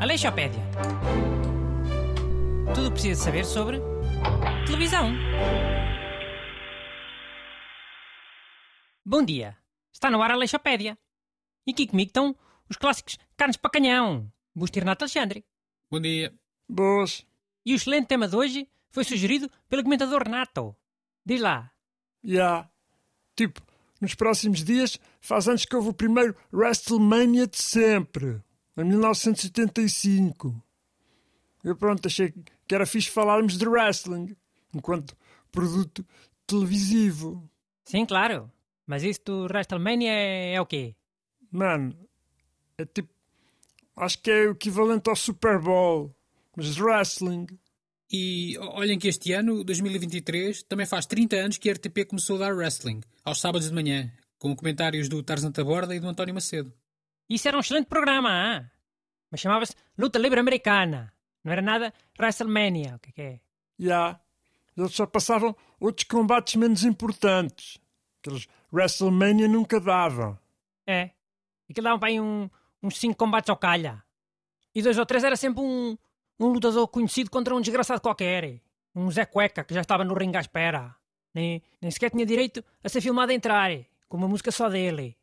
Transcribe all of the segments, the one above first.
Aleixopédia. Tudo o que precisa saber sobre televisão. Bom dia. Está no ar a Aleixopédia. E aqui comigo estão os clássicos carnes para canhão. Busto Renato Alexandre. Bom dia. Boas. E o excelente tema de hoje foi sugerido pelo comentador Renato. Diz lá. Já. Tipo, nos próximos dias faz anos que houve o primeiro WrestleMania de sempre. Em 1975. Eu pronto, achei que era fixe falarmos de wrestling. Enquanto produto televisivo. Sim, claro. Mas isso do WrestleMania é, é o quê? Mano, é tipo. Acho que é o equivalente ao Super Bowl. Mas de wrestling. E olhem que este ano, 2023, também faz 30 anos que a RTP começou a dar wrestling, aos sábados de manhã, com comentários do Tarzan Taborda e do António Macedo. Isso era um excelente programa, ah? mas chamava-se Luta Livre Americana. Não era nada WrestleMania, o que é que é? Já. Eles só passavam outros combates menos importantes. Aqueles WrestleMania nunca davam. É. E que davam para aí um, uns 5 combates ao calha. E dois ou três era sempre um, um lutador conhecido contra um desgraçado qualquer. Um Zé Cueca que já estava no ringue à espera. Nem, nem sequer tinha direito a ser filmado a entrar, com uma música só dele.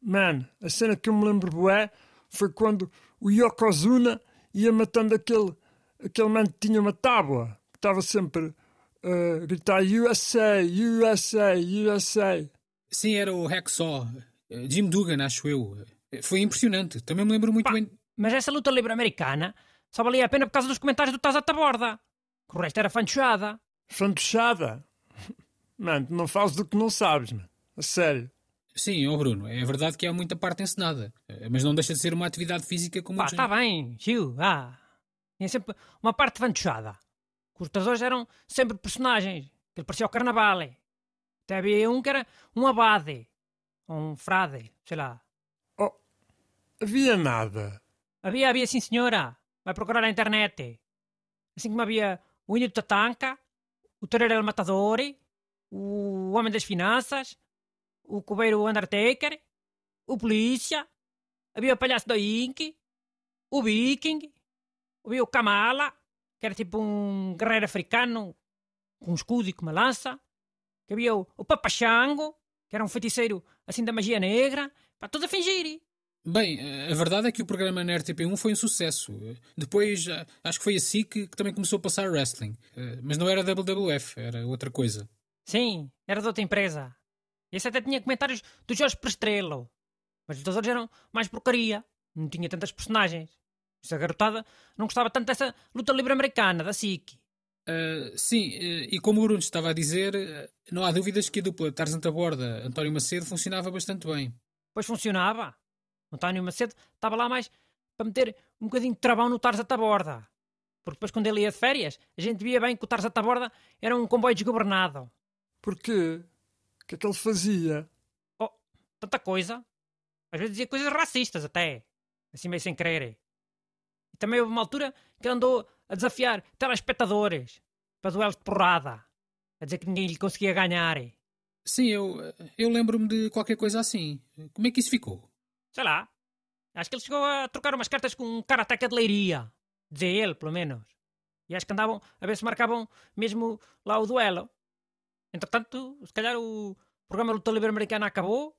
Mano, a cena que eu me lembro bué foi quando o Yokozuna ia matando aquele, aquele mano que tinha uma tábua, que estava sempre uh, a gritar USA, USA, USA. Sim, era o Hacksaw. Eh, Jim Dugan, acho eu. Eh, Foi impressionante. Também me lembro muito Pá, bem. Mas essa luta livre americana só valia a pena por causa dos comentários do Tazata Borda. Que o resto era fantochada. Fantochada. Mano, não fazes do que não sabes, mano. A sério. Sim, ó Bruno, é verdade que há muita parte encenada, eh, mas não deixa de ser uma atividade física como outros- está bem, Gil, ah. Tinha sempre uma parte fantochada. Os lutadores eram sempre personagens. Que ele parecia o carnaval. Até havia um que era um abade. Ou um frade, sei lá. Oh, havia nada. Havia, havia sim senhora. Vai procurar na internet. Assim como havia o Índio Tatanka, o Torreiro El Matador, o Homem das Finanças, o Cobeiro Undertaker, o Polícia, havia o Palhaço da Ink, o Viking, havia o Kamala, que era tipo um guerreiro africano com um escudo e com uma lança, que havia o, o Papachango, que era um feiticeiro assim da magia negra, para tudo a fingir. Bem, a verdade é que o programa na RTP1 foi um sucesso. Depois, acho que foi a SIC que também começou a passar wrestling. Eh, Mas não era WWF, era outra coisa. Sim, era de outra empresa. Esse até tinha comentários do Jorge Prestrelo. Mas os lutadores eram mais porcaria. Não tinha tantas personagens. Essa garotada não gostava tanto dessa luta livre americana, da SIC. Eh, sim, eh, e como o Bruno estava a dizer, eh, não há dúvidas que a dupla Tarzan Taborda António Macedo funcionava bastante bem. Pois funcionava. António Macedo estava lá mais para meter um bocadinho de travão no Tarza Taborda. Porque depois quando ele ia de férias, a gente via bem que o Tarza Taborda era um comboio desgovernado. Porquê? O que é que ele fazia? Oh, tanta coisa. Às vezes dizia coisas racistas até. Assim meio sem querer. E também houve uma altura que ele andou a desafiar telespectadores para duelos de porrada. A dizer que ninguém lhe conseguia ganhar. Sim, eu, eu lembro-me de qualquer coisa assim. Como é que isso ficou? Sei lá. Acho que ele chegou a trocar umas cartas com um karateca de leiria. Dizia ele, pelo menos. E acho que andavam a ver se marcavam mesmo lá o duelo. Entretanto, se calhar o programa Luta Livre Americana acabou.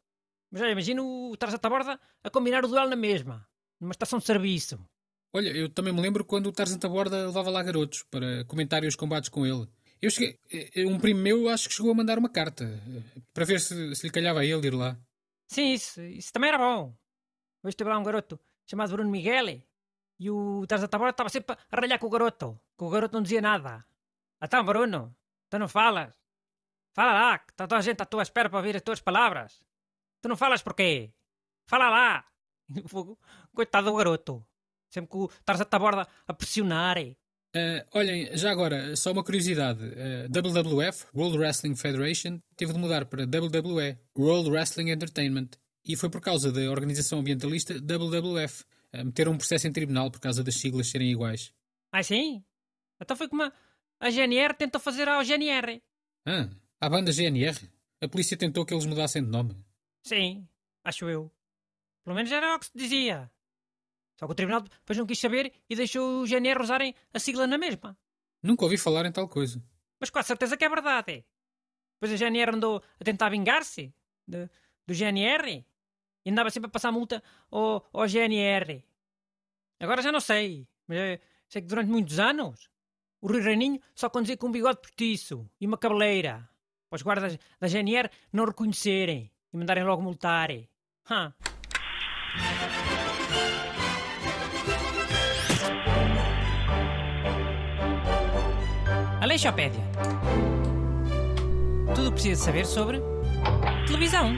Mas já imagino o Tarzan Taborda a combinar o duelo na mesma. Numa estação de serviço. Olha, eu também me lembro quando o Tarzan Taborda levava lá garotos para comentar os combates com ele. Eu cheguei, eh, um primo meu acho que chegou a mandar uma carta eh, para ver se, se lhe calhava a ele ir lá. Sim, isso, isso também era bom. Hoje teve lá um garoto chamado Bruno Miguel e o Tarzan Taborda estava sempre a ralhar com o garoto. Que o garoto não dizia nada. Então, Bruno, tu não falas? Fala lá, que está toda a gente à tua espera para ouvir as tuas palavras. Tu não falas porquê? Fala lá! Coitado do garoto. Sempre que o Tarzan Taborda a pressionar. Eh, olhem, já agora, só uma curiosidade. Eh, WWF, World Wrestling Federation, teve de mudar para WWE, World Wrestling Entertainment. E foi por causa da organização ambientalista WWF. Meteram um processo em tribunal por causa das siglas serem iguais. Ah, sim? Então foi como a, a GNR tentou fazer ao GNR. Ah, a banda GNR? A polícia tentou que eles mudassem de nome. Sim, acho eu. Pelo menos era o que se dizia. Só que o tribunal depois não quis saber e deixou o GNR usarem a sigla na mesma. Nunca ouvi falar em tal coisa. Mas com a certeza que é verdade. Depois a GNR andou a tentar vingar-se do GNR e andava sempre a passar multa ao, ao GNR. Agora já não sei, mas é, sei que durante muitos anos o Rui Reininho só conduzia com um bigode postiço e uma cabeleira. Para os guardas da GNR não reconhecerem e mandarem logo multar. Huh. Aleixopédia. Tudo precisa saber sobre televisão.